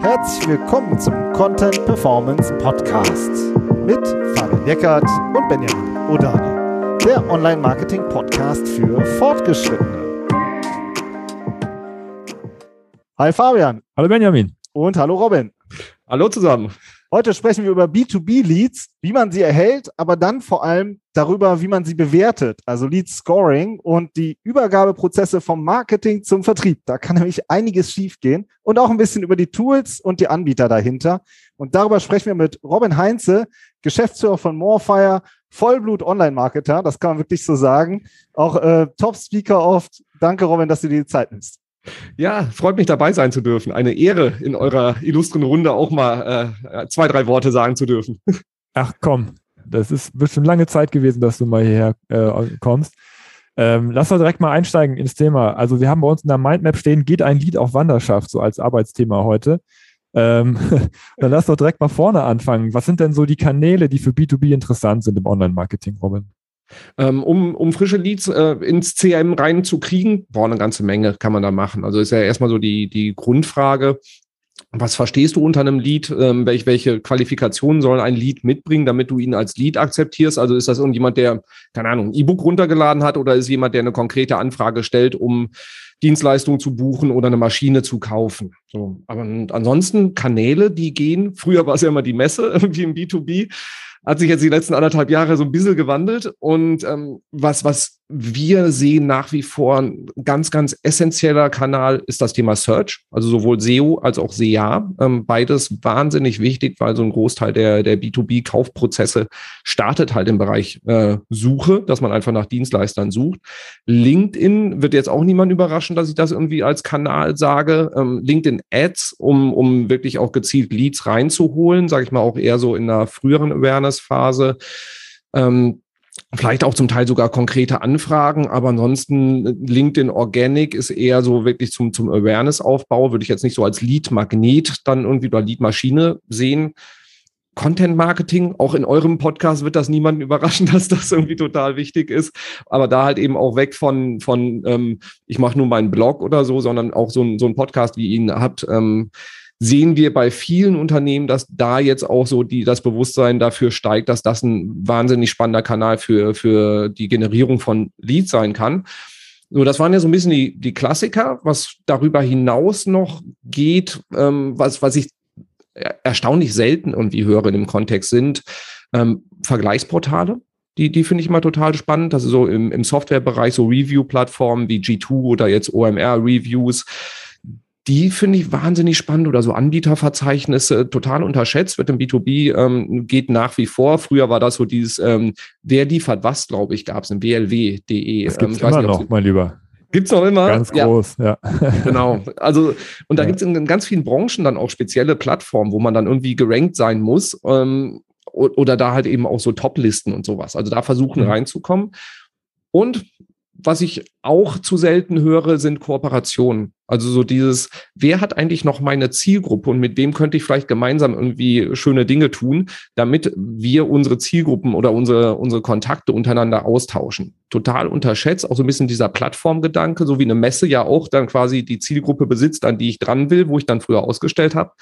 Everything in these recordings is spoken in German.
Herzlich willkommen zum Content Performance Podcast mit Fabian Eckert und Benjamin Odani, der Online-Marketing-Podcast für Fortgeschrittene. Hi Fabian. Hallo Benjamin. Und hallo Robin. Hallo zusammen. Heute sprechen wir über B2B-Leads, wie man sie erhält, aber dann vor allem darüber, wie man sie bewertet, also Lead Scoring und die Übergabeprozesse vom Marketing zum Vertrieb. Da kann nämlich einiges schiefgehen und auch ein bisschen über die Tools und die Anbieter dahinter. Und darüber sprechen wir mit Robin Heinze, Geschäftsführer von Morefire, Vollblut Online-Marketer, das kann man wirklich so sagen. Auch äh, Top-Speaker oft. Danke, Robin, dass du dir die Zeit nimmst. Ja, freut mich dabei sein zu dürfen. Eine Ehre, in eurer illustren Runde auch mal äh, zwei, drei Worte sagen zu dürfen. Ach komm, das ist bestimmt lange Zeit gewesen, dass du mal hierher äh, kommst. Ähm, lass doch direkt mal einsteigen ins Thema. Also wir haben bei uns in der Mindmap stehen, geht ein Lied auf Wanderschaft, so als Arbeitsthema heute. Ähm, dann lass doch direkt mal vorne anfangen. Was sind denn so die Kanäle, die für B2B interessant sind im Online-Marketing, Robin? Ähm, um, um frische Leads äh, ins CRM reinzukriegen, boah, eine ganze Menge kann man da machen. Also ist ja erstmal so die, die Grundfrage. Was verstehst du unter einem Lead? Ähm, welche, welche Qualifikationen soll ein Lead mitbringen, damit du ihn als Lead akzeptierst? Also ist das irgendjemand, der, keine Ahnung, ein E-Book runtergeladen hat oder ist jemand, der eine konkrete Anfrage stellt, um Dienstleistungen zu buchen oder eine Maschine zu kaufen? So. Aber ansonsten Kanäle, die gehen. Früher war es ja immer die Messe, irgendwie im B2B hat sich jetzt die letzten anderthalb Jahre so ein bisschen gewandelt. Und ähm, was, was wir sehen nach wie vor ein ganz, ganz essentieller Kanal ist das Thema Search, also sowohl SEO als auch SEA. Ähm, beides wahnsinnig wichtig, weil so ein Großteil der, der B2B-Kaufprozesse startet halt im Bereich äh, Suche, dass man einfach nach Dienstleistern sucht. LinkedIn wird jetzt auch niemand überraschen, dass ich das irgendwie als Kanal sage. Ähm, LinkedIn Ads, um, um wirklich auch gezielt Leads reinzuholen, sage ich mal auch eher so in einer früheren Awareness-Phase. Ähm, Vielleicht auch zum Teil sogar konkrete Anfragen, aber ansonsten LinkedIn Organic ist eher so wirklich zum, zum Awareness-Aufbau, würde ich jetzt nicht so als Lead-Magnet dann irgendwie oder Lead-Maschine sehen. Content Marketing, auch in eurem Podcast wird das niemanden überraschen, dass das irgendwie total wichtig ist. Aber da halt eben auch weg von, von ähm, ich mache nur meinen Blog oder so, sondern auch so ein, so ein Podcast, wie ihn habt, ähm, sehen wir bei vielen Unternehmen, dass da jetzt auch so die, das Bewusstsein dafür steigt, dass das ein wahnsinnig spannender Kanal für, für die Generierung von Leads sein kann. So, das waren ja so ein bisschen die, die Klassiker. Was darüber hinaus noch geht, ähm, was, was ich erstaunlich selten irgendwie höre in dem Kontext sind, ähm, Vergleichsportale. Die, die finde ich mal total spannend. Also so im, im Softwarebereich so Review-Plattformen wie G2 oder jetzt OMR-Reviews die finde ich wahnsinnig spannend oder so Anbieterverzeichnisse total unterschätzt, wird im B2B, ähm, geht nach wie vor. Früher war das so dieses, ähm, wer liefert was, glaube ich, gab es im blw.de. Das gibt ähm, immer noch, mein Lieber. Gibt's noch immer? Ganz groß, ja. ja. genau. Also, und da ja. gibt's in ganz vielen Branchen dann auch spezielle Plattformen, wo man dann irgendwie gerankt sein muss. Ähm, oder da halt eben auch so Top-Listen und sowas. Also da versuchen mhm. reinzukommen. Und was ich auch zu selten höre, sind Kooperationen. Also so dieses, wer hat eigentlich noch meine Zielgruppe und mit wem könnte ich vielleicht gemeinsam irgendwie schöne Dinge tun, damit wir unsere Zielgruppen oder unsere, unsere Kontakte untereinander austauschen. Total unterschätzt, auch so ein bisschen dieser Plattformgedanke, so wie eine Messe ja auch dann quasi die Zielgruppe besitzt, an die ich dran will, wo ich dann früher ausgestellt habe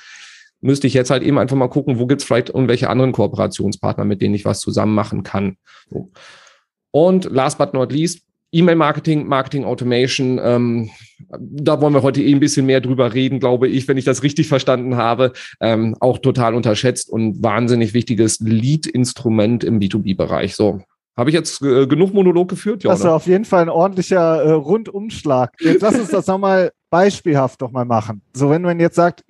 müsste ich jetzt halt eben einfach mal gucken, wo gibt's vielleicht irgendwelche anderen Kooperationspartner, mit denen ich was zusammen machen kann. So. Und last but not least, E-Mail-Marketing, Marketing Automation, ähm, da wollen wir heute eh ein bisschen mehr drüber reden, glaube ich, wenn ich das richtig verstanden habe. Ähm, auch total unterschätzt und wahnsinnig wichtiges Lead-Instrument im B2B-Bereich. So, habe ich jetzt äh, genug Monolog geführt? Ja, das ist auf jeden Fall ein ordentlicher äh, Rundumschlag. Jetzt lass uns das nochmal beispielhaft doch mal machen. So, wenn man jetzt sagt,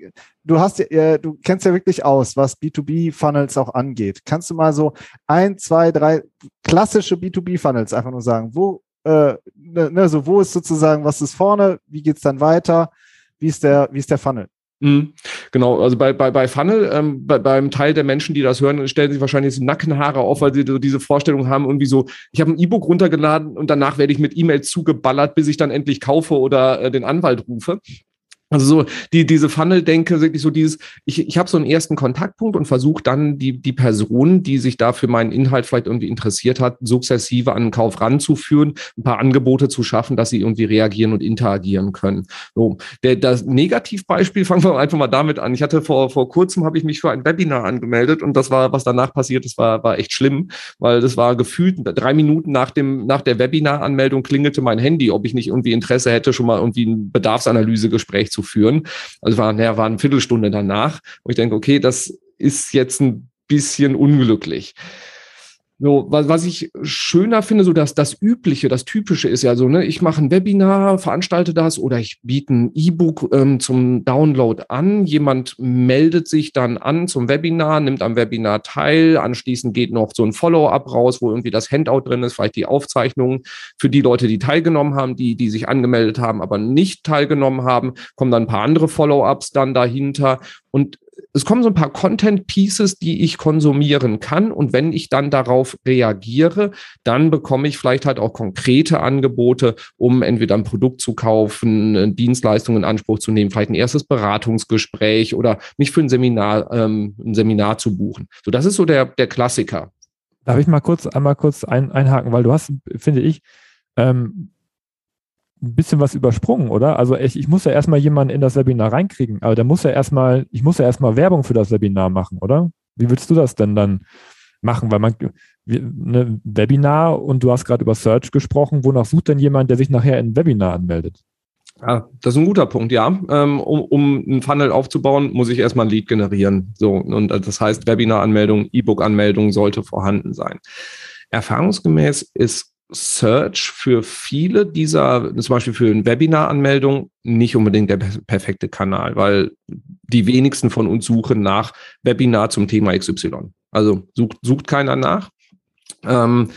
du hast äh, du kennst ja wirklich aus, was B2B-Funnels auch angeht. Kannst du mal so ein, zwei, drei klassische B2B-Funnels einfach nur sagen? Wo äh, ne, ne, so wo ist sozusagen, was ist vorne, wie geht's dann weiter, wie ist der, wie ist der Funnel? Mhm. Genau, also bei, bei, bei Funnel, ähm, bei, beim Teil der Menschen, die das hören, stellen sich wahrscheinlich die Nackenhaare auf, weil sie so diese Vorstellung haben, irgendwie so, ich habe ein E-Book runtergeladen und danach werde ich mit E-Mails zugeballert, bis ich dann endlich kaufe oder äh, den Anwalt rufe. Also so die, diese Funnel-Denke, wirklich so dieses, ich, ich habe so einen ersten Kontaktpunkt und versuche dann die, die Person, die sich da für meinen Inhalt vielleicht irgendwie interessiert hat, sukzessive an den Kauf ranzuführen, ein paar Angebote zu schaffen, dass sie irgendwie reagieren und interagieren können. So, der, das Negativbeispiel, fangen wir einfach mal damit an. Ich hatte vor, vor kurzem, habe ich mich für ein Webinar angemeldet und das war, was danach passiert ist, war, war echt schlimm, weil das war gefühlt drei Minuten nach, dem, nach der Webinar-Anmeldung klingelte mein Handy, ob ich nicht irgendwie Interesse hätte, schon mal irgendwie ein Bedarfsanalysegespräch zu führen. Also war, naja, war eine Viertelstunde danach, wo ich denke, okay, das ist jetzt ein bisschen unglücklich. So, was, was ich schöner finde, so dass das Übliche, das Typische ist ja so, ne, ich mache ein Webinar, veranstalte das oder ich biete ein E-Book ähm, zum Download an. Jemand meldet sich dann an zum Webinar, nimmt am Webinar teil. Anschließend geht noch so ein Follow-up raus, wo irgendwie das Handout drin ist, vielleicht die Aufzeichnung für die Leute, die teilgenommen haben, die, die sich angemeldet haben, aber nicht teilgenommen haben, kommen dann ein paar andere Follow-ups dann dahinter. Und es kommen so ein paar Content Pieces, die ich konsumieren kann. Und wenn ich dann darauf reagiere, dann bekomme ich vielleicht halt auch konkrete Angebote, um entweder ein Produkt zu kaufen, Dienstleistungen in Anspruch zu nehmen, vielleicht ein erstes Beratungsgespräch oder mich für ein Seminar, ähm, ein Seminar zu buchen. So, das ist so der, der Klassiker. Darf ich mal kurz, einmal kurz ein, einhaken, weil du hast, finde ich, ähm, ein bisschen was übersprungen, oder? Also ich, ich muss ja erstmal jemanden in das Webinar reinkriegen, aber da muss ja erstmal, ich muss ja erstmal Werbung für das Webinar machen, oder? Wie willst du das denn dann machen? Weil man, ne, Webinar und du hast gerade über Search gesprochen, wonach sucht denn jemand, der sich nachher in ein Webinar anmeldet? Ja, das ist ein guter Punkt, ja. Ähm, um, um einen Funnel aufzubauen, muss ich erstmal ein Lead generieren. So, und das heißt, Webinar-Anmeldung, E-Book-Anmeldung sollte vorhanden sein. Erfahrungsgemäß ist Search für viele dieser, zum Beispiel für eine Webinar-Anmeldung, nicht unbedingt der perfekte Kanal, weil die wenigsten von uns suchen nach Webinar zum Thema XY. Also sucht, sucht keiner nach. Ähm,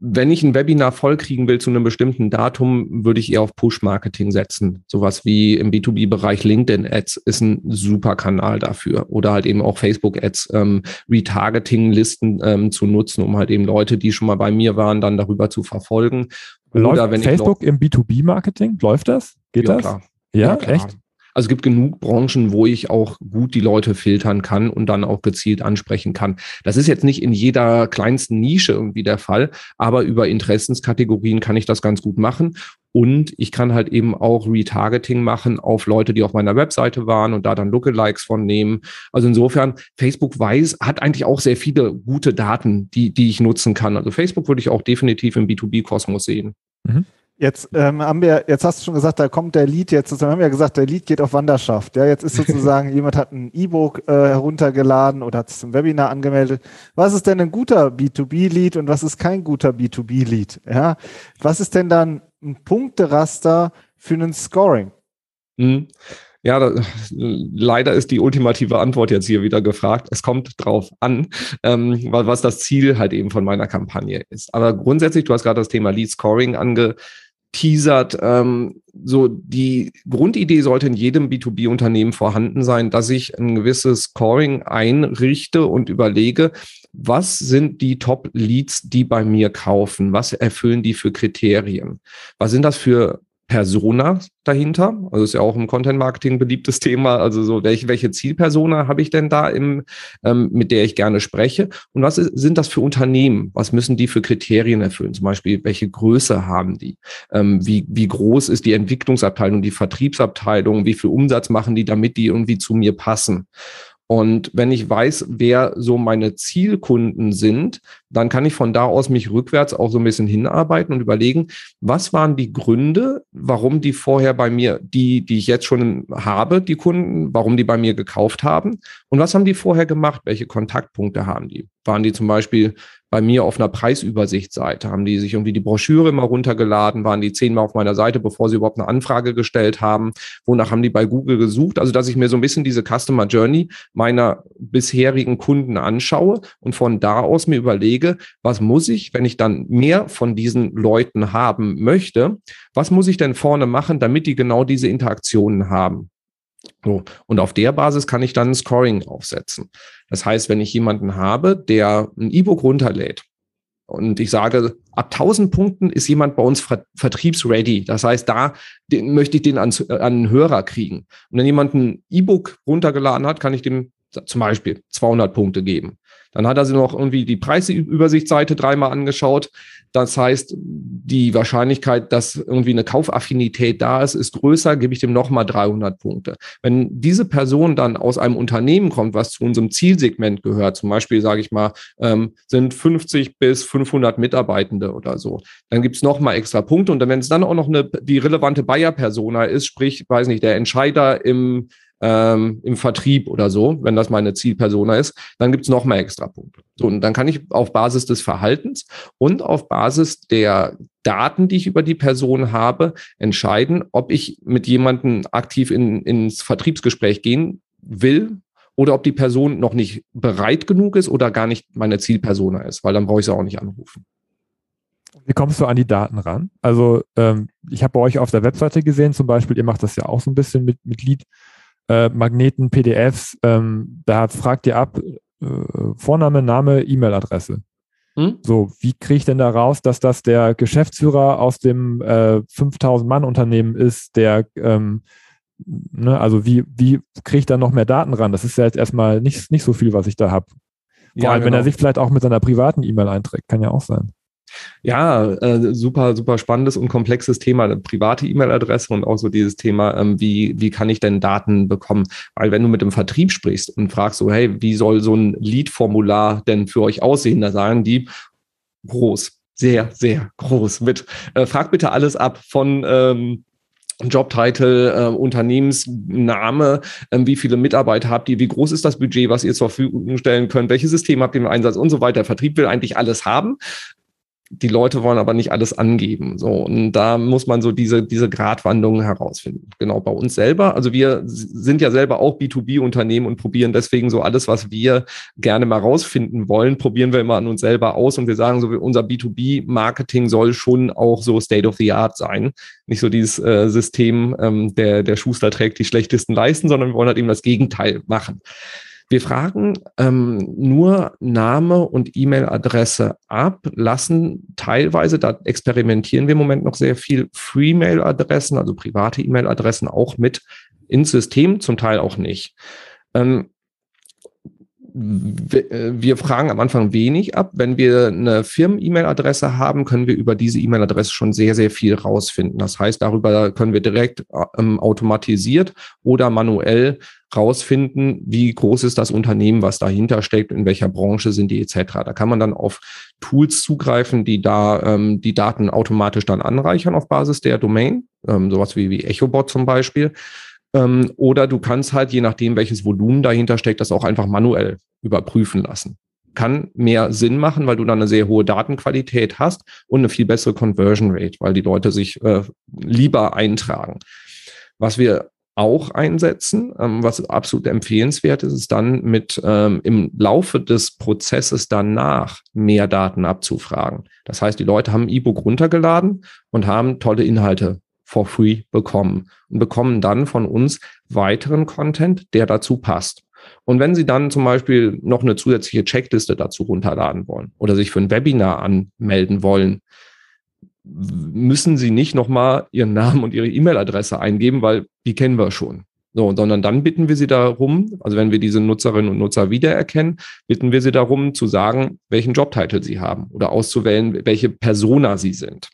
wenn ich ein Webinar vollkriegen will zu einem bestimmten Datum, würde ich eher auf Push-Marketing setzen. Sowas wie im B2B-Bereich LinkedIn-Ads ist ein super Kanal dafür. Oder halt eben auch Facebook-Ads, ähm, Retargeting-Listen ähm, zu nutzen, um halt eben Leute, die schon mal bei mir waren, dann darüber zu verfolgen. Läuft Oder wenn Facebook im B2B-Marketing? Läuft das? Geht ja, das? Klar. Ja, ja echt? Also es gibt genug Branchen, wo ich auch gut die Leute filtern kann und dann auch gezielt ansprechen kann. Das ist jetzt nicht in jeder kleinsten Nische irgendwie der Fall, aber über Interessenskategorien kann ich das ganz gut machen. Und ich kann halt eben auch Retargeting machen auf Leute, die auf meiner Webseite waren und da dann Lookalikes von nehmen. Also insofern, Facebook weiß, hat eigentlich auch sehr viele gute Daten, die, die ich nutzen kann. Also Facebook würde ich auch definitiv im B2B-Kosmos sehen. Mhm. Jetzt ähm, haben wir, jetzt hast du schon gesagt, da kommt der Lead jetzt, wir haben ja gesagt, der Lead geht auf Wanderschaft. Ja, jetzt ist sozusagen, jemand hat ein E-Book äh, heruntergeladen oder hat sich zum Webinar angemeldet. Was ist denn ein guter B2B-Lead und was ist kein guter B2B-Lead? Ja, was ist denn dann ein Punkteraster für einen Scoring? Mhm. Ja, da, leider ist die ultimative Antwort jetzt hier wieder gefragt. Es kommt drauf an, ähm, was das Ziel halt eben von meiner Kampagne ist. Aber grundsätzlich, du hast gerade das Thema Lead Scoring ange teasert. Ähm, so die Grundidee sollte in jedem B2B-Unternehmen vorhanden sein, dass ich ein gewisses Scoring einrichte und überlege, was sind die Top-Leads, die bei mir kaufen? Was erfüllen die für Kriterien? Was sind das für Persona dahinter. Also ist ja auch im Content Marketing beliebtes Thema. Also so, welche, welche Zielpersona habe ich denn da im, ähm, mit der ich gerne spreche? Und was ist, sind das für Unternehmen? Was müssen die für Kriterien erfüllen? Zum Beispiel, welche Größe haben die? Ähm, wie, wie groß ist die Entwicklungsabteilung, die Vertriebsabteilung? Wie viel Umsatz machen die, damit die irgendwie zu mir passen? Und wenn ich weiß, wer so meine Zielkunden sind, dann kann ich von da aus mich rückwärts auch so ein bisschen hinarbeiten und überlegen, was waren die Gründe, warum die vorher bei mir, die, die ich jetzt schon habe, die Kunden, warum die bei mir gekauft haben und was haben die vorher gemacht, welche Kontaktpunkte haben die? Waren die zum Beispiel bei mir auf einer Preisübersichtsseite, haben die sich irgendwie die Broschüre mal runtergeladen, waren die zehnmal auf meiner Seite, bevor sie überhaupt eine Anfrage gestellt haben. Wonach haben die bei Google gesucht? Also, dass ich mir so ein bisschen diese Customer Journey meiner bisherigen Kunden anschaue und von da aus mir überlege, was muss ich, wenn ich dann mehr von diesen Leuten haben möchte, was muss ich denn vorne machen, damit die genau diese Interaktionen haben? So. Und auf der Basis kann ich dann ein Scoring aufsetzen. Das heißt, wenn ich jemanden habe, der ein E-Book runterlädt, Und ich sage, ab 1000 Punkten ist jemand bei uns vertriebsready. Das heißt, da den, möchte ich den an, an einen Hörer kriegen. Und wenn jemand ein E-Book runtergeladen hat, kann ich dem zum Beispiel 200 Punkte geben. Dann hat er sich noch irgendwie die Preisübersichtsseite dreimal angeschaut. Das heißt, die Wahrscheinlichkeit, dass irgendwie eine Kaufaffinität da ist, ist größer, gebe ich dem nochmal 300 Punkte. Wenn diese Person dann aus einem Unternehmen kommt, was zu unserem Zielsegment gehört, zum Beispiel, sage ich mal, ähm, sind 50 bis 500 Mitarbeitende oder so, dann gibt es nochmal extra Punkte. Und wenn es dann auch noch eine, die relevante Buyer-Persona ist, sprich, weiß nicht, der Entscheider im ähm, im Vertrieb oder so, wenn das meine Zielpersona ist, dann gibt's noch mehr extra Punkte. So, und dann kann ich auf Basis des Verhaltens und auf Basis der Daten, die ich über die Person habe, entscheiden, ob ich mit jemandem aktiv in, ins Vertriebsgespräch gehen will oder ob die Person noch nicht bereit genug ist oder gar nicht meine Zielpersona ist, weil dann brauche ich sie auch nicht anrufen. Wie kommst du an die Daten ran? Also ähm, ich habe bei euch auf der Webseite gesehen, zum Beispiel, ihr macht das ja auch so ein bisschen mit, mit Lead äh, Magneten, PDFs, ähm, da fragt ihr ab, äh, Vorname, Name, E-Mail-Adresse. Hm? So, wie kriege ich denn da raus, dass das der Geschäftsführer aus dem äh, 5000-Mann-Unternehmen ist, der, ähm, ne, also wie, wie kriege ich da noch mehr Daten ran? Das ist ja jetzt erstmal nicht, nicht so viel, was ich da habe. Vor ja, allem, genau. wenn er genau. sich vielleicht auch mit seiner privaten E-Mail einträgt, kann ja auch sein. Ja, äh, super, super spannendes und komplexes Thema, private E-Mail-Adresse und auch so dieses Thema, ähm, wie, wie kann ich denn Daten bekommen? Weil wenn du mit dem Vertrieb sprichst und fragst so, hey, wie soll so ein Lead-Formular denn für euch aussehen? Da sagen die, groß, sehr, sehr groß mit, äh, frag bitte alles ab von, ähm, Jobtitel, äh, Unternehmensname, äh, wie viele Mitarbeiter habt ihr, wie groß ist das Budget, was ihr zur Verfügung stellen könnt, welches System habt ihr im Einsatz und so weiter. Vertrieb will eigentlich alles haben die Leute wollen aber nicht alles angeben. So, und da muss man so diese, diese Gratwanderung herausfinden. Genau bei uns selber. Also wir sind ja selber auch B2B-Unternehmen und probieren deswegen so alles, was wir gerne mal rausfinden wollen, probieren wir immer an uns selber aus und wir sagen so, unser B2B-Marketing soll schon auch so State of the Art sein. Nicht so dieses äh, System, ähm, der, der Schuster trägt die schlechtesten Leisten, sondern wir wollen halt eben das Gegenteil machen. Wir fragen ähm, nur Name und E-Mail-Adresse ab, lassen teilweise, da experimentieren wir im Moment noch sehr viel, Free-Mail-Adressen, also private E-Mail-Adressen auch mit ins System, zum Teil auch nicht. Ähm, wir fragen am Anfang wenig ab. Wenn wir eine Firmen-E-Mail-Adresse haben, können wir über diese E-Mail-Adresse schon sehr, sehr viel rausfinden. Das heißt, darüber können wir direkt ähm, automatisiert oder manuell rausfinden, wie groß ist das Unternehmen, was dahinter steckt, in welcher Branche sind die etc. Da kann man dann auf Tools zugreifen, die da ähm, die Daten automatisch dann anreichern auf Basis der Domain, ähm, sowas wie, wie EchoBot zum Beispiel. Ähm, oder du kannst halt, je nachdem, welches Volumen dahinter steckt, das auch einfach manuell überprüfen lassen. Kann mehr Sinn machen, weil du dann eine sehr hohe Datenqualität hast und eine viel bessere Conversion Rate, weil die Leute sich äh, lieber eintragen. Was wir auch einsetzen, ähm, was absolut empfehlenswert ist, ist dann mit ähm, im Laufe des Prozesses danach mehr Daten abzufragen. Das heißt, die Leute haben ein E-Book runtergeladen und haben tolle Inhalte for free bekommen und bekommen dann von uns weiteren Content, der dazu passt. Und wenn Sie dann zum Beispiel noch eine zusätzliche Checkliste dazu runterladen wollen oder sich für ein Webinar anmelden wollen, müssen Sie nicht nochmal Ihren Namen und Ihre E-Mail-Adresse eingeben, weil die kennen wir schon. So, sondern dann bitten wir Sie darum, also wenn wir diese Nutzerinnen und Nutzer wiedererkennen, bitten wir Sie darum zu sagen, welchen Jobtitel Sie haben oder auszuwählen, welche Persona Sie sind.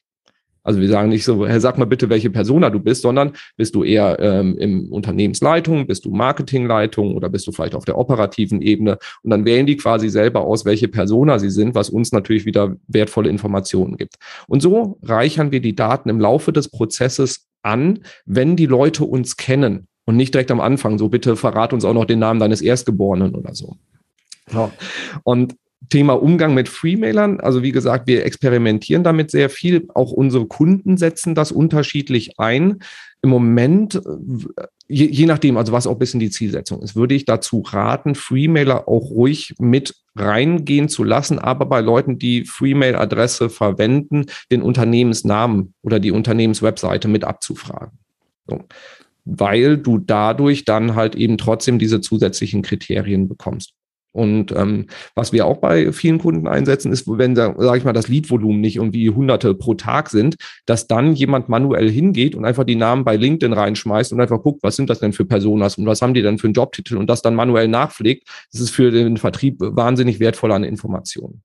Also wir sagen nicht so, Herr, sag mal bitte, welche Persona du bist, sondern bist du eher ähm, im Unternehmensleitung, bist du Marketingleitung oder bist du vielleicht auf der operativen Ebene? Und dann wählen die quasi selber aus, welche Persona sie sind, was uns natürlich wieder wertvolle Informationen gibt. Und so reichern wir die Daten im Laufe des Prozesses an, wenn die Leute uns kennen und nicht direkt am Anfang, so bitte verrat uns auch noch den Namen deines Erstgeborenen oder so. Ja. Und Thema Umgang mit Freemailern. Also wie gesagt, wir experimentieren damit sehr viel. Auch unsere Kunden setzen das unterschiedlich ein. Im Moment, je, je nachdem, also was auch ein bisschen die Zielsetzung ist, würde ich dazu raten, Freemailer auch ruhig mit reingehen zu lassen, aber bei Leuten, die Freemail-Adresse verwenden, den Unternehmensnamen oder die Unternehmenswebseite mit abzufragen. So. Weil du dadurch dann halt eben trotzdem diese zusätzlichen Kriterien bekommst. Und ähm, was wir auch bei vielen Kunden einsetzen, ist, wenn, sage ich mal, das Leadvolumen nicht irgendwie hunderte pro Tag sind, dass dann jemand manuell hingeht und einfach die Namen bei LinkedIn reinschmeißt und einfach guckt, was sind das denn für Personas und was haben die denn für einen Jobtitel und das dann manuell nachpflegt. Das ist für den Vertrieb wahnsinnig wertvoll an Informationen.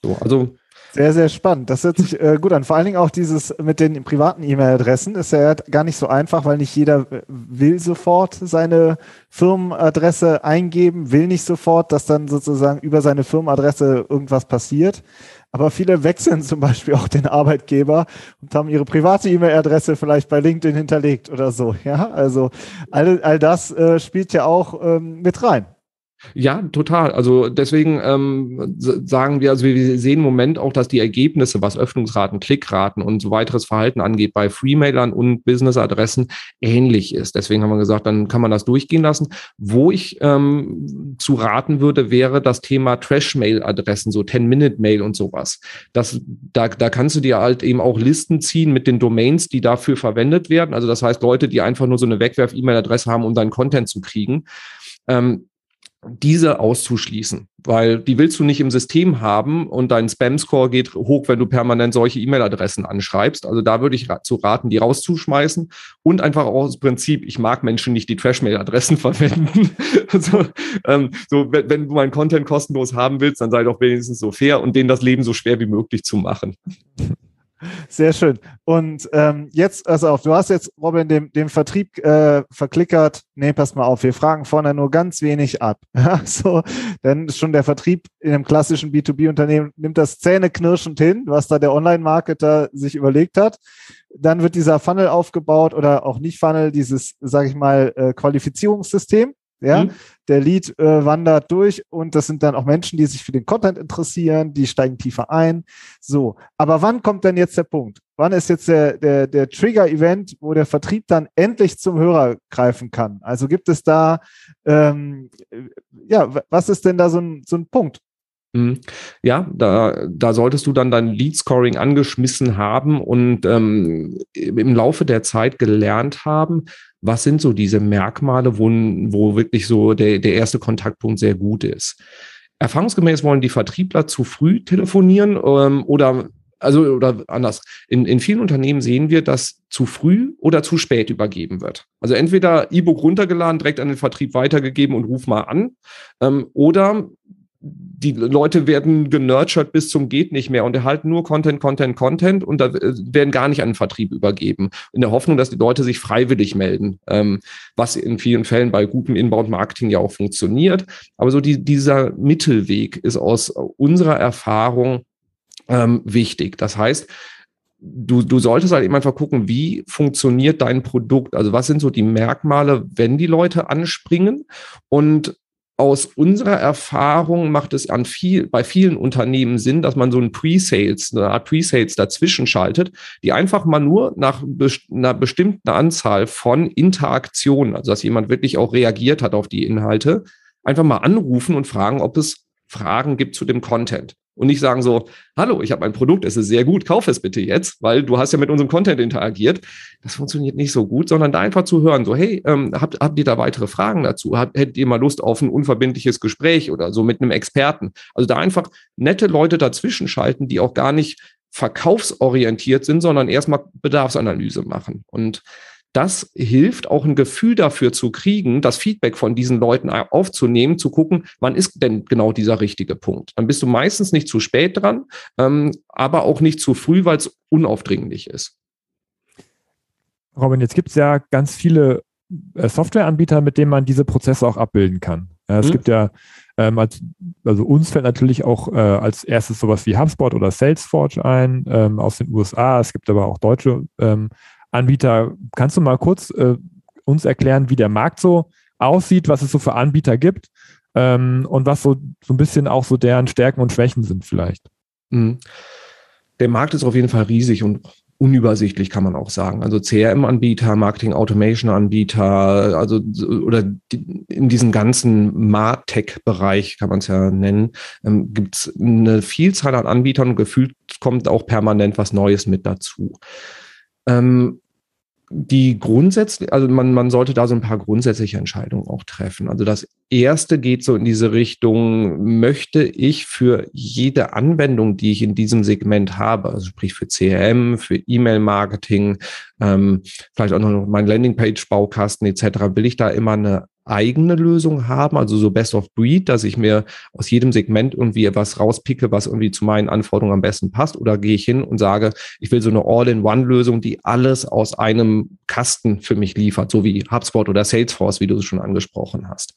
So, also sehr, sehr spannend. Das hört sich äh, gut an. Vor allen Dingen auch dieses mit den privaten E-Mail-Adressen ist ja gar nicht so einfach, weil nicht jeder äh, will sofort seine Firmenadresse eingeben, will nicht sofort, dass dann sozusagen über seine Firmenadresse irgendwas passiert. Aber viele wechseln zum Beispiel auch den Arbeitgeber und haben ihre private E-Mail-Adresse vielleicht bei LinkedIn hinterlegt oder so. Ja, also all, all das äh, spielt ja auch ähm, mit rein. Ja, total. Also deswegen ähm, sagen wir, also wir sehen im Moment auch, dass die Ergebnisse, was Öffnungsraten, Klickraten und so weiteres Verhalten angeht, bei Freemailern und Businessadressen ähnlich ist. Deswegen haben wir gesagt, dann kann man das durchgehen lassen. Wo ich ähm, zu raten würde, wäre das Thema Trash-Mail-Adressen, so 10-Minute-Mail und sowas. Das, da, da kannst du dir halt eben auch Listen ziehen mit den Domains, die dafür verwendet werden. Also das heißt, Leute, die einfach nur so eine Wegwerf-E-Mail-Adresse haben, um deinen Content zu kriegen. Ähm, diese auszuschließen, weil die willst du nicht im System haben und dein Spam-Score geht hoch, wenn du permanent solche E-Mail-Adressen anschreibst. Also da würde ich zu raten, die rauszuschmeißen und einfach auch das Prinzip, ich mag Menschen nicht, die Trash-Mail-Adressen verwenden. also, ähm, so, wenn, wenn, du meinen Content kostenlos haben willst, dann sei doch wenigstens so fair und denen das Leben so schwer wie möglich zu machen. Sehr schön. Und ähm, jetzt, also auf, du hast jetzt, Robin, dem, dem Vertrieb äh, verklickert, nee, pass mal auf, wir fragen vorne nur ganz wenig ab. so, denn schon der Vertrieb in einem klassischen B2B-Unternehmen nimmt das zähneknirschend hin, was da der Online-Marketer sich überlegt hat. Dann wird dieser Funnel aufgebaut oder auch nicht Funnel, dieses, sage ich mal, äh, Qualifizierungssystem. Ja, mhm. der Lead äh, wandert durch und das sind dann auch Menschen, die sich für den Content interessieren, die steigen tiefer ein. So, aber wann kommt denn jetzt der Punkt? Wann ist jetzt der, der, der Trigger-Event, wo der Vertrieb dann endlich zum Hörer greifen kann? Also gibt es da, ähm, ja, was ist denn da so ein, so ein Punkt? Mhm. Ja, da, da solltest du dann dein Lead-Scoring angeschmissen haben und ähm, im Laufe der Zeit gelernt haben, was sind so diese Merkmale, wo, wo wirklich so der, der erste Kontaktpunkt sehr gut ist. Erfahrungsgemäß wollen die Vertriebler zu früh telefonieren ähm, oder also oder anders. In, in vielen Unternehmen sehen wir, dass zu früh oder zu spät übergeben wird. Also entweder E-Book runtergeladen, direkt an den Vertrieb weitergegeben und ruf mal an, ähm, oder die Leute werden genurtured bis zum geht nicht mehr und erhalten nur Content, Content, Content und da äh, werden gar nicht an den Vertrieb übergeben. In der Hoffnung, dass die Leute sich freiwillig melden, ähm, was in vielen Fällen bei gutem Inbound-Marketing ja auch funktioniert. Aber so die, dieser Mittelweg ist aus unserer Erfahrung ähm, wichtig. Das heißt, du, du solltest halt eben einfach gucken, wie funktioniert dein Produkt? Also was sind so die Merkmale, wenn die Leute anspringen? Und aus unserer Erfahrung macht es an viel, bei vielen Unternehmen Sinn, dass man so ein Pre-Sales, eine Art Pre-Sales dazwischen schaltet, die einfach mal nur nach einer bestimmten Anzahl von Interaktionen, also dass jemand wirklich auch reagiert hat auf die Inhalte, einfach mal anrufen und fragen, ob es Fragen gibt zu dem Content und nicht sagen so, hallo, ich habe ein Produkt, es ist sehr gut, kauf es bitte jetzt, weil du hast ja mit unserem Content interagiert. Das funktioniert nicht so gut, sondern da einfach zu hören, so, hey, ähm, habt, habt ihr da weitere Fragen dazu? Habt, hättet ihr mal Lust auf ein unverbindliches Gespräch oder so mit einem Experten? Also da einfach nette Leute dazwischen schalten, die auch gar nicht verkaufsorientiert sind, sondern erstmal Bedarfsanalyse machen. Und das hilft auch ein Gefühl dafür zu kriegen, das Feedback von diesen Leuten aufzunehmen, zu gucken, wann ist denn genau dieser richtige Punkt. Dann bist du meistens nicht zu spät dran, ähm, aber auch nicht zu früh, weil es unaufdringlich ist. Robin, jetzt gibt es ja ganz viele äh, Softwareanbieter, mit denen man diese Prozesse auch abbilden kann. Es hm. gibt ja, ähm, als, also uns fällt natürlich auch äh, als erstes sowas wie HubSpot oder Salesforce ein ähm, aus den USA. Es gibt aber auch deutsche ähm, Anbieter. Kannst du mal kurz äh, uns erklären, wie der Markt so aussieht, was es so für Anbieter gibt ähm, und was so, so ein bisschen auch so deren Stärken und Schwächen sind vielleicht? Mhm. Der Markt ist auf jeden Fall riesig und unübersichtlich, kann man auch sagen. Also CRM-Anbieter, Marketing-Automation-Anbieter, also oder in diesem ganzen Martech-Bereich kann man es ja nennen, ähm, gibt es eine Vielzahl an Anbietern und gefühlt kommt auch permanent was Neues mit dazu. Ähm, die grundsätzlich, also man, man sollte da so ein paar grundsätzliche Entscheidungen auch treffen. Also das erste geht so in diese Richtung, möchte ich für jede Anwendung, die ich in diesem Segment habe, also sprich für CRM, für E-Mail-Marketing, ähm, vielleicht auch noch mein Landingpage-Baukasten etc., will ich da immer eine eigene Lösung haben, also so Best of Breed, dass ich mir aus jedem Segment irgendwie etwas rauspicke, was irgendwie zu meinen Anforderungen am besten passt, oder gehe ich hin und sage, ich will so eine All-in-One-Lösung, die alles aus einem Kasten für mich liefert, so wie HubSpot oder Salesforce, wie du es schon angesprochen hast.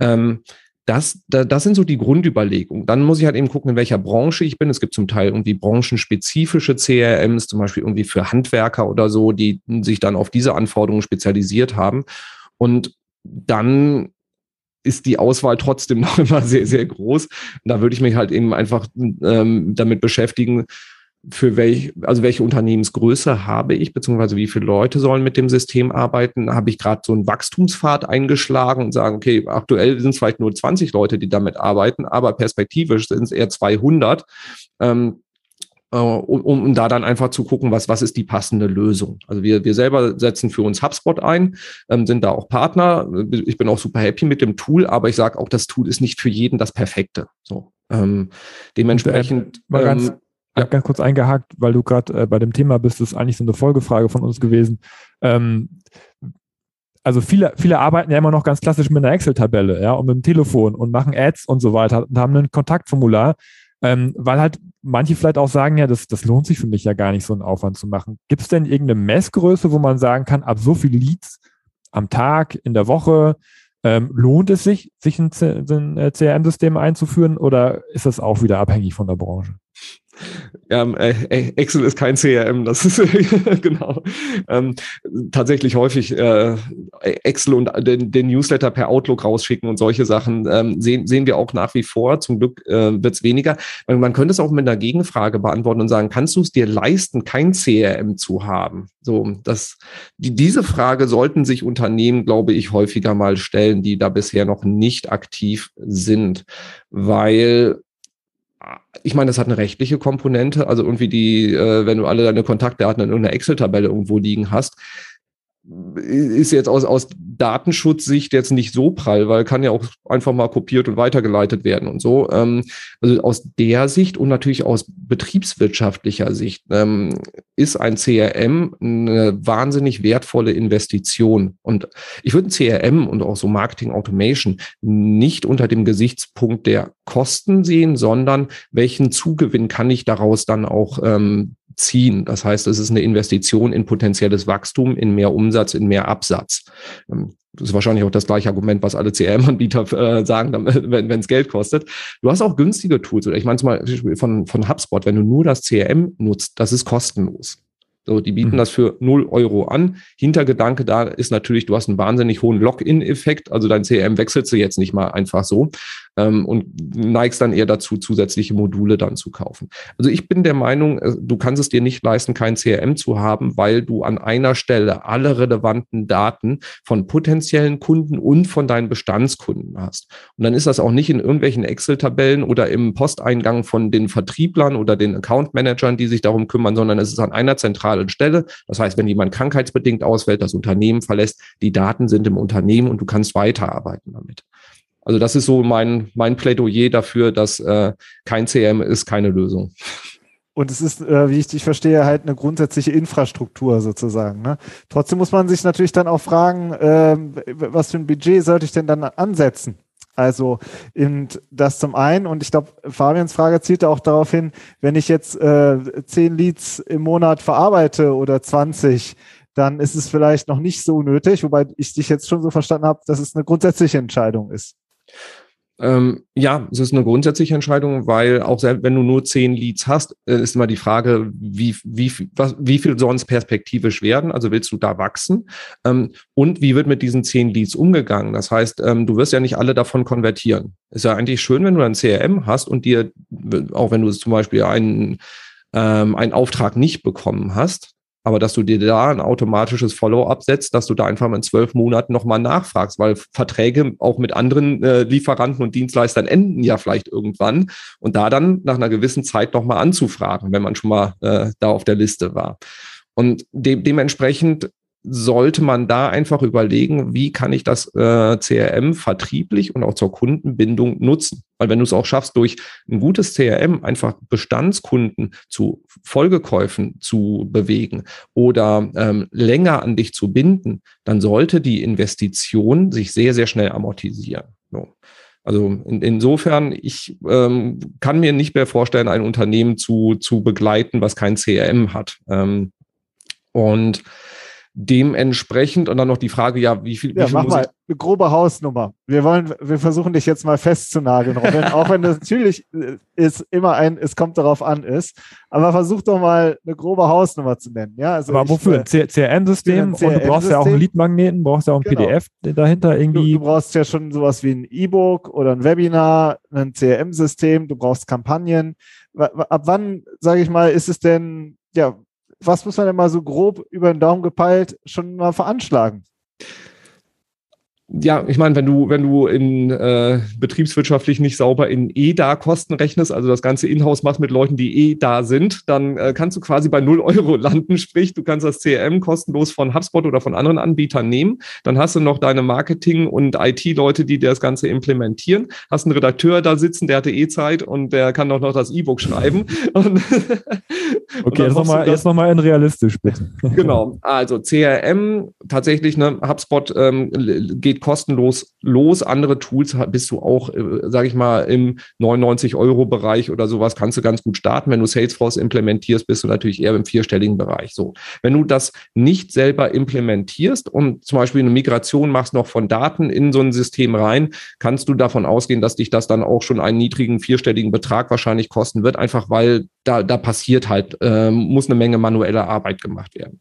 Ähm, das, das sind so die Grundüberlegungen. Dann muss ich halt eben gucken, in welcher Branche ich bin. Es gibt zum Teil irgendwie branchenspezifische CRMs, zum Beispiel irgendwie für Handwerker oder so, die sich dann auf diese Anforderungen spezialisiert haben. Und dann ist die Auswahl trotzdem noch immer sehr, sehr groß. Da würde ich mich halt eben einfach ähm, damit beschäftigen, für welch, also welche Unternehmensgröße habe ich, beziehungsweise wie viele Leute sollen mit dem System arbeiten? Habe ich gerade so einen Wachstumspfad eingeschlagen und sagen, okay, aktuell sind es vielleicht nur 20 Leute, die damit arbeiten, aber perspektivisch sind es eher 200. Ähm, äh, um, um da dann einfach zu gucken, was, was ist die passende Lösung. Also wir, wir selber setzen für uns HubSpot ein, ähm, sind da auch Partner. Ich bin auch super happy mit dem Tool, aber ich sage auch, das Tool ist nicht für jeden das Perfekte. So, ähm, dementsprechend. Mal ganz, ähm, ja. ganz kurz eingehakt, weil du gerade äh, bei dem Thema bist, ist eigentlich so eine Folgefrage von uns gewesen. Ähm, also viele, viele arbeiten ja immer noch ganz klassisch mit einer Excel-Tabelle, ja, und mit dem Telefon und machen Ads und so weiter und haben ein Kontaktformular ähm, weil halt manche vielleicht auch sagen, ja, das, das lohnt sich für mich ja gar nicht, so einen Aufwand zu machen. Gibt es denn irgendeine Messgröße, wo man sagen kann, ab so viel Leads am Tag, in der Woche, ähm, lohnt es sich, sich ein, ein CRM-System einzuführen oder ist das auch wieder abhängig von der Branche? Ja, äh, äh, Excel ist kein CRM, das ist genau. Ähm, tatsächlich häufig äh, Excel und den, den, Newsletter per Outlook rausschicken und solche Sachen ähm, sehen, sehen wir auch nach wie vor. Zum Glück äh, wird es weniger. Man könnte es auch mit einer Gegenfrage beantworten und sagen, kannst du es dir leisten, kein CRM zu haben? So, das, die, diese Frage sollten sich Unternehmen, glaube ich, häufiger mal stellen, die da bisher noch nicht aktiv sind, weil ich meine, das hat eine rechtliche Komponente, also irgendwie die, äh, wenn du alle deine Kontaktdaten in irgendeiner Excel-Tabelle irgendwo liegen hast, ist jetzt aus, aus Datenschutzsicht jetzt nicht so prall, weil kann ja auch einfach mal kopiert und weitergeleitet werden und so. Ähm, also aus der Sicht und natürlich aus betriebswirtschaftlicher Sicht ähm, ist ein CRM eine wahnsinnig wertvolle Investition. Und ich würde CRM und auch so Marketing Automation nicht unter dem Gesichtspunkt der Kosten sehen, sondern welchen Zugewinn kann ich daraus dann auch ähm, ziehen. Das heißt, es ist eine Investition in potenzielles Wachstum, in mehr Umsatz, in mehr Absatz. Ähm, das ist wahrscheinlich auch das gleiche Argument, was alle CRM-Anbieter äh, sagen, wenn es Geld kostet. Du hast auch günstige Tools. Oder ich meine zum Beispiel von, von HubSpot, wenn du nur das CRM nutzt, das ist kostenlos. So, die bieten mhm. das für 0 Euro an. Hintergedanke da ist natürlich, du hast einen wahnsinnig hohen Login-Effekt. Also dein CRM wechselst du jetzt nicht mal einfach so ähm, und neigst dann eher dazu, zusätzliche Module dann zu kaufen. Also ich bin der Meinung, äh, du kannst es dir nicht leisten, kein CRM zu haben, weil du an einer Stelle alle relevanten Daten von potenziellen Kunden und von deinen Bestandskunden hast. Und dann ist das auch nicht in irgendwelchen Excel-Tabellen oder im Posteingang von den Vertrieblern oder den Account-Managern, die sich darum kümmern, sondern es ist an einer zentralen Stelle. Das heißt, wenn jemand krankheitsbedingt ausfällt, das Unternehmen verlässt, die Daten sind im Unternehmen und du kannst weiterarbeiten damit. Also das ist so mein, mein Plädoyer dafür, dass äh, kein CM ist keine Lösung. Und es ist, äh, wie ich dich verstehe, halt eine grundsätzliche Infrastruktur sozusagen. Ne? Trotzdem muss man sich natürlich dann auch fragen, äh, was für ein Budget sollte ich denn dann ansetzen? Also in das zum einen, und ich glaube, Fabians Frage zielte auch darauf hin, wenn ich jetzt äh, zehn Leads im Monat verarbeite oder 20, dann ist es vielleicht noch nicht so nötig, wobei ich dich jetzt schon so verstanden habe, dass es eine grundsätzliche Entscheidung ist. Ähm, ja, es ist eine grundsätzliche Entscheidung, weil auch selbst wenn du nur zehn Leads hast, äh, ist immer die Frage, wie, wie, was, wie viel es perspektivisch werden? Also willst du da wachsen? Ähm, und wie wird mit diesen zehn Leads umgegangen? Das heißt, ähm, du wirst ja nicht alle davon konvertieren. Ist ja eigentlich schön, wenn du ein CRM hast und dir, auch wenn du zum Beispiel einen, ähm, einen Auftrag nicht bekommen hast, aber dass du dir da ein automatisches Follow-up setzt, dass du da einfach mal in zwölf Monaten nochmal nachfragst, weil Verträge auch mit anderen äh, Lieferanten und Dienstleistern enden ja vielleicht irgendwann und da dann nach einer gewissen Zeit nochmal anzufragen, wenn man schon mal äh, da auf der Liste war. Und de dementsprechend sollte man da einfach überlegen, wie kann ich das äh, CRM vertrieblich und auch zur Kundenbindung nutzen. Weil wenn du es auch schaffst, durch ein gutes CRM einfach Bestandskunden zu Folgekäufen zu bewegen oder ähm, länger an dich zu binden, dann sollte die Investition sich sehr, sehr schnell amortisieren. So. Also in, insofern, ich ähm, kann mir nicht mehr vorstellen, ein Unternehmen zu, zu begleiten, was kein CRM hat. Ähm, und dementsprechend und dann noch die Frage, ja, wie viel, ja, wie viel mach mal eine grobe Hausnummer. Wir wollen, wir versuchen dich jetzt mal festzunageln, Robin, auch wenn das natürlich äh, ist immer ein, es kommt darauf an ist, aber versuch doch mal eine grobe Hausnummer zu nennen. Ja, also aber wofür? Äh, CRM-System und du brauchst ja auch einen Lead-Magneten, brauchst ja auch ein genau. PDF dahinter irgendwie. Du, du, brauchst ja schon sowas wie ein E-Book oder ein Webinar, ein CRM-System, du brauchst Kampagnen. Ab wann, sage ich mal, ist es denn, ja, was muss man denn mal so grob über den Daumen gepeilt schon mal veranschlagen? Ja, ich meine, wenn du, wenn du in äh, betriebswirtschaftlich nicht sauber in EDA-Kosten rechnest, also das ganze Inhouse machst mit Leuten, die eh da sind, dann äh, kannst du quasi bei 0 Euro landen. Sprich, du kannst das CRM kostenlos von HubSpot oder von anderen Anbietern nehmen. Dann hast du noch deine Marketing- und IT-Leute, die das Ganze implementieren. Hast einen Redakteur da sitzen, der hatte eh Zeit und der kann doch noch das E-Book schreiben. Und okay, jetzt nochmal noch mal in realistisch, bitte. genau, also CRM, tatsächlich, ne, HubSpot ähm, geht geht kostenlos los. Andere Tools bist du auch, äh, sage ich mal, im 99-Euro-Bereich oder sowas kannst du ganz gut starten. Wenn du Salesforce implementierst, bist du natürlich eher im vierstelligen Bereich. So, wenn du das nicht selber implementierst und zum Beispiel eine Migration machst noch von Daten in so ein System rein, kannst du davon ausgehen, dass dich das dann auch schon einen niedrigen vierstelligen Betrag wahrscheinlich kosten wird, einfach weil da, da passiert halt, äh, muss eine Menge manuelle Arbeit gemacht werden.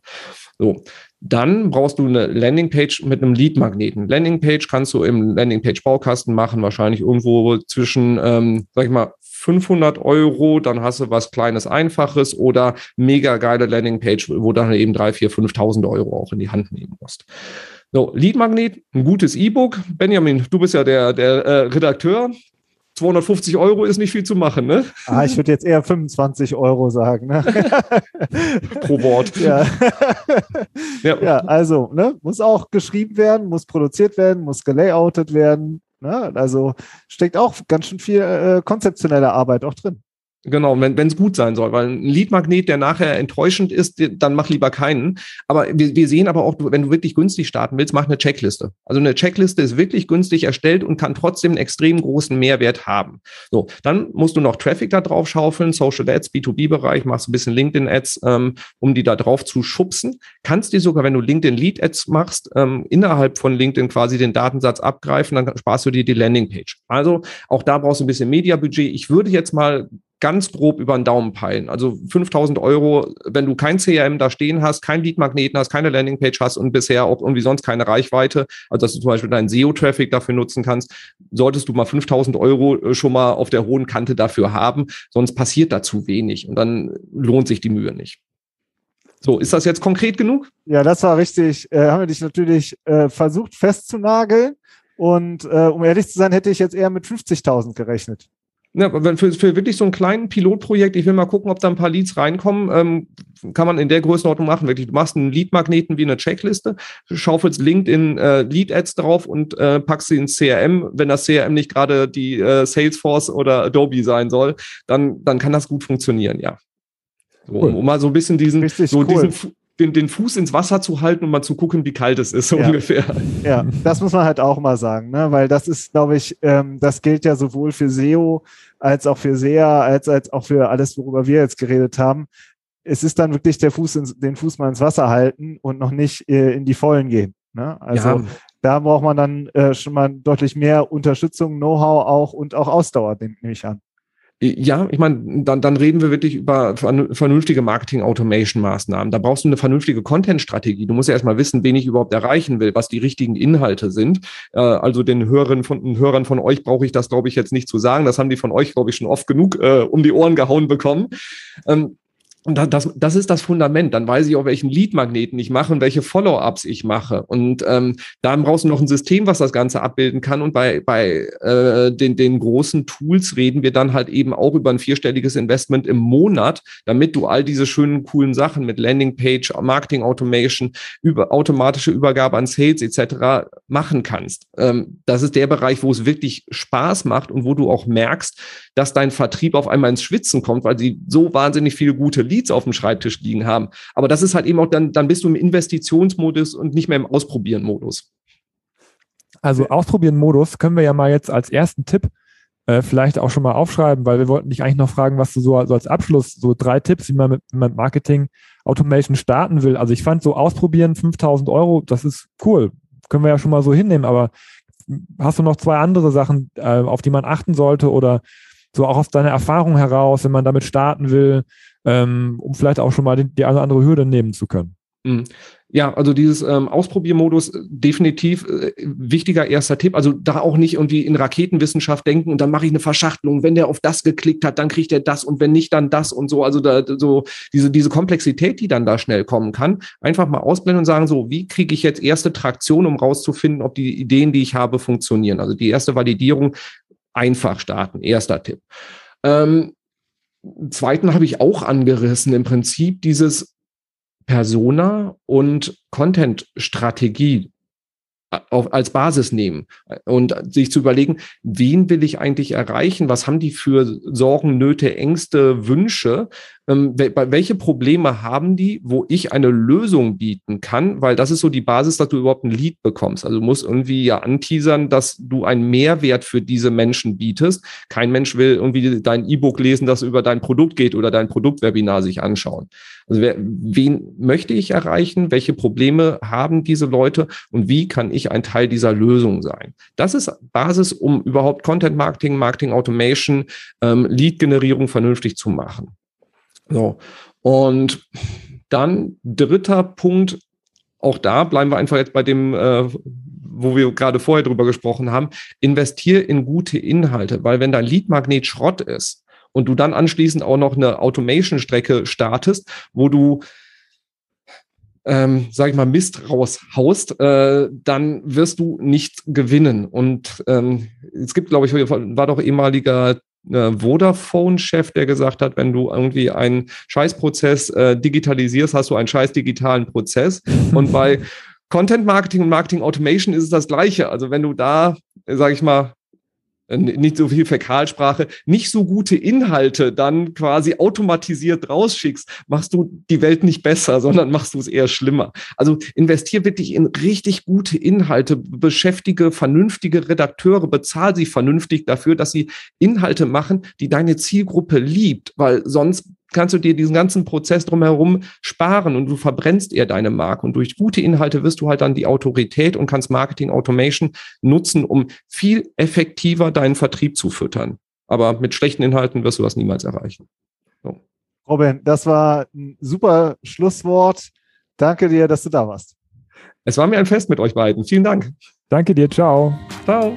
So, dann brauchst du eine Landingpage mit einem Lead-Magneten. Landingpage kannst du im Landingpage-Baukasten machen, wahrscheinlich irgendwo zwischen, ähm, sag ich mal, 500 Euro, dann hast du was Kleines, Einfaches oder mega geile Landingpage, wo du dann eben 3, 4, 5.000 Euro auch in die Hand nehmen musst. So, Lead-Magnet, ein gutes E-Book. Benjamin, du bist ja der, der äh, Redakteur. 250 Euro ist nicht viel zu machen, ne? Ah, ich würde jetzt eher 25 Euro sagen, ne? Pro Wort. Ja. ja. ja, also, ne, muss auch geschrieben werden, muss produziert werden, muss gelayoutet werden. Ne? Also steckt auch ganz schön viel äh, konzeptionelle Arbeit auch drin. Genau, wenn es gut sein soll, weil ein Leadmagnet, der nachher enttäuschend ist, dann mach lieber keinen. Aber wir, wir sehen aber auch, wenn du wirklich günstig starten willst, mach eine Checkliste. Also eine Checkliste ist wirklich günstig erstellt und kann trotzdem einen extrem großen Mehrwert haben. So, dann musst du noch Traffic da drauf schaufeln, Social Ads, B2B-Bereich, machst ein bisschen LinkedIn-Ads, ähm, um die da drauf zu schubsen. Kannst dir sogar, wenn du LinkedIn-Lead-Ads machst, ähm, innerhalb von LinkedIn quasi den Datensatz abgreifen, dann sparst du dir die Landingpage. Also auch da brauchst du ein bisschen Media-Budget. Ich würde jetzt mal ganz grob über den Daumen peilen. Also 5000 Euro, wenn du kein CRM da stehen hast, kein Lead-Magneten hast, keine Landingpage hast und bisher auch irgendwie sonst keine Reichweite, also dass du zum Beispiel deinen SEO-Traffic dafür nutzen kannst, solltest du mal 5000 Euro äh, schon mal auf der hohen Kante dafür haben, sonst passiert da zu wenig und dann lohnt sich die Mühe nicht. So, ist das jetzt konkret genug? Ja, das war richtig. Äh, haben wir dich natürlich äh, versucht festzunageln. Und äh, um ehrlich zu sein, hätte ich jetzt eher mit 50.000 gerechnet. Ja, für, für wirklich so ein kleinen Pilotprojekt, ich will mal gucken, ob da ein paar Leads reinkommen, ähm, kann man in der Größenordnung machen. Wirklich, du machst einen Lead-Magneten wie eine Checkliste, schaufelst LinkedIn äh, Lead-Ads drauf und äh, packst sie ins CRM. Wenn das CRM nicht gerade die äh, Salesforce oder Adobe sein soll, dann, dann kann das gut funktionieren, ja. So, cool. um, mal so ein bisschen diesen, so cool. diesen den, den Fuß ins Wasser zu halten und mal zu gucken, wie kalt es ist, so ja. ungefähr. Ja, das muss man halt auch mal sagen, ne? weil das ist, glaube ich, ähm, das gilt ja sowohl für SEO als auch für SEA, als, als auch für alles, worüber wir jetzt geredet haben. Es ist dann wirklich der Fuß ins, den Fuß mal ins Wasser halten und noch nicht äh, in die Vollen gehen. Ne? Also ja. da braucht man dann äh, schon mal deutlich mehr Unterstützung, Know-how auch und auch Ausdauer, nehme ich an. Ja, ich meine, dann, dann reden wir wirklich über vernünftige Marketing-Automation-Maßnahmen. Da brauchst du eine vernünftige Content-Strategie. Du musst ja erstmal wissen, wen ich überhaupt erreichen will, was die richtigen Inhalte sind. Äh, also den Hörern von, den Hörern von euch brauche ich das, glaube ich, jetzt nicht zu sagen. Das haben die von euch, glaube ich, schon oft genug äh, um die Ohren gehauen bekommen. Ähm, und das, das ist das Fundament. Dann weiß ich auch, welchen Lead-Magneten ich mache und welche Follow-ups ich mache. Und ähm, dann brauchst du noch ein System, was das Ganze abbilden kann. Und bei, bei äh, den, den großen Tools reden wir dann halt eben auch über ein vierstelliges Investment im Monat, damit du all diese schönen, coolen Sachen mit Landingpage, Marketing Automation, über, automatische Übergabe an Sales etc. machen kannst. Ähm, das ist der Bereich, wo es wirklich Spaß macht und wo du auch merkst, dass dein Vertrieb auf einmal ins Schwitzen kommt, weil sie so wahnsinnig viele gute Leads Leads auf dem Schreibtisch liegen haben. Aber das ist halt eben auch dann, dann bist du im Investitionsmodus und nicht mehr im Ausprobieren-Modus. Also Ausprobieren-Modus können wir ja mal jetzt als ersten Tipp äh, vielleicht auch schon mal aufschreiben, weil wir wollten dich eigentlich noch fragen, was du so, so als Abschluss, so drei Tipps, wie man mit, mit Marketing Automation starten will. Also ich fand so ausprobieren 5000 Euro, das ist cool. Können wir ja schon mal so hinnehmen, aber hast du noch zwei andere Sachen, äh, auf die man achten sollte oder so auch aus deiner Erfahrung heraus, wenn man damit starten will, ähm, um vielleicht auch schon mal die, die eine oder andere Hürde nehmen zu können. Mhm. Ja, also dieses ähm, Ausprobiermodus äh, definitiv äh, wichtiger erster Tipp. Also da auch nicht irgendwie in Raketenwissenschaft denken und dann mache ich eine Verschachtelung. Wenn der auf das geklickt hat, dann kriegt er das und wenn nicht, dann das und so. Also da so diese diese Komplexität, die dann da schnell kommen kann, einfach mal ausblenden und sagen so, wie kriege ich jetzt erste Traktion, um rauszufinden, ob die Ideen, die ich habe, funktionieren. Also die erste Validierung einfach starten. Erster Tipp. Ähm, zweiten habe ich auch angerissen, im Prinzip dieses Persona und Content-Strategie auf, als Basis nehmen und sich zu überlegen, wen will ich eigentlich erreichen? Was haben die für Sorgen, Nöte, Ängste, Wünsche? Ähm, welche Probleme haben die, wo ich eine Lösung bieten kann, weil das ist so die Basis, dass du überhaupt ein Lead bekommst. Also du musst irgendwie ja anteasern, dass du einen Mehrwert für diese Menschen bietest. Kein Mensch will irgendwie dein E-Book lesen, das über dein Produkt geht oder dein Produktwebinar sich anschauen. Also wer, wen möchte ich erreichen? Welche Probleme haben diese Leute und wie kann ich ein Teil dieser Lösung sein? Das ist Basis, um überhaupt Content Marketing, Marketing Automation, ähm, Lead-Generierung vernünftig zu machen. So. Und dann dritter Punkt, auch da bleiben wir einfach jetzt bei dem, äh, wo wir gerade vorher drüber gesprochen haben, investier in gute Inhalte, weil wenn dein Lead-Magnet Schrott ist und du dann anschließend auch noch eine Automation-Strecke startest, wo du ähm, sag ich mal, Mist raushaust, äh, dann wirst du nicht gewinnen. Und ähm, es gibt, glaube ich, war doch ehemaliger Vodafone-Chef, der gesagt hat, wenn du irgendwie einen Scheißprozess äh, digitalisierst, hast du einen scheiß digitalen Prozess. Und bei Content Marketing und Marketing Automation ist es das Gleiche. Also wenn du da, sage ich mal, äh, nicht so viel Fäkalsprache, nicht so gute Inhalte dann quasi automatisiert rausschickst, machst du die Welt nicht besser, sondern machst du es eher schlimmer. Also investier wirklich in richtig gute Inhalte, beschäftige vernünftige Redakteure, bezahl sie vernünftig dafür, dass sie Inhalte machen, die deine Zielgruppe liebt, weil sonst kannst du dir diesen ganzen Prozess drumherum sparen und du verbrennst eher deine Marke. Und durch gute Inhalte wirst du halt dann die Autorität und kannst Marketing Automation nutzen, um viel effektiver deinen Vertrieb zu füttern. Aber mit schlechten Inhalten wirst du das niemals erreichen. So. Robin, das war ein super Schlusswort. Danke dir, dass du da warst. Es war mir ein Fest mit euch beiden. Vielen Dank. Danke dir. Ciao. Ciao.